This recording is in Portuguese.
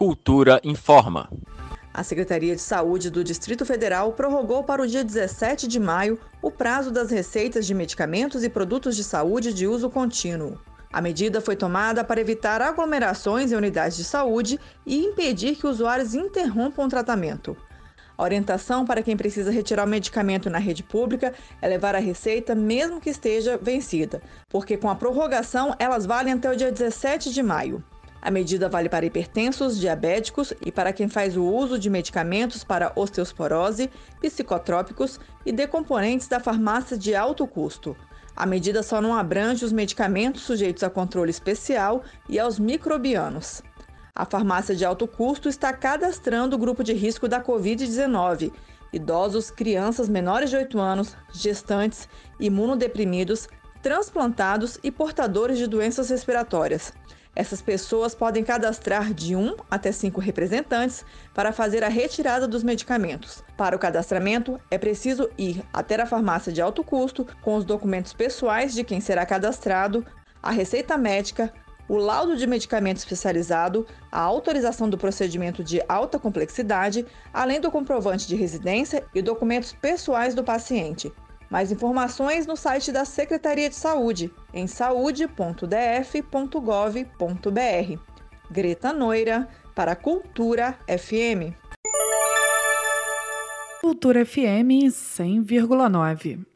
Cultura informa. A Secretaria de Saúde do Distrito Federal prorrogou para o dia 17 de maio o prazo das receitas de medicamentos e produtos de saúde de uso contínuo. A medida foi tomada para evitar aglomerações em unidades de saúde e impedir que usuários interrompam o tratamento. A orientação para quem precisa retirar o medicamento na rede pública é levar a receita mesmo que esteja vencida, porque com a prorrogação elas valem até o dia 17 de maio. A medida vale para hipertensos, diabéticos e para quem faz o uso de medicamentos para osteosporose, psicotrópicos e decomponentes da farmácia de alto custo. A medida só não abrange os medicamentos sujeitos a controle especial e aos microbianos. A farmácia de alto custo está cadastrando o grupo de risco da Covid-19, idosos, crianças menores de 8 anos, gestantes, imunodeprimidos, transplantados e portadores de doenças respiratórias. Essas pessoas podem cadastrar de um até cinco representantes para fazer a retirada dos medicamentos. Para o cadastramento, é preciso ir até a farmácia de alto custo com os documentos pessoais de quem será cadastrado, a receita médica, o laudo de medicamento especializado, a autorização do procedimento de alta complexidade, além do comprovante de residência e documentos pessoais do paciente. Mais informações no site da Secretaria de Saúde, em saude.df.gov.br. Greta Noira, para Cultura FM. Cultura FM 100,9.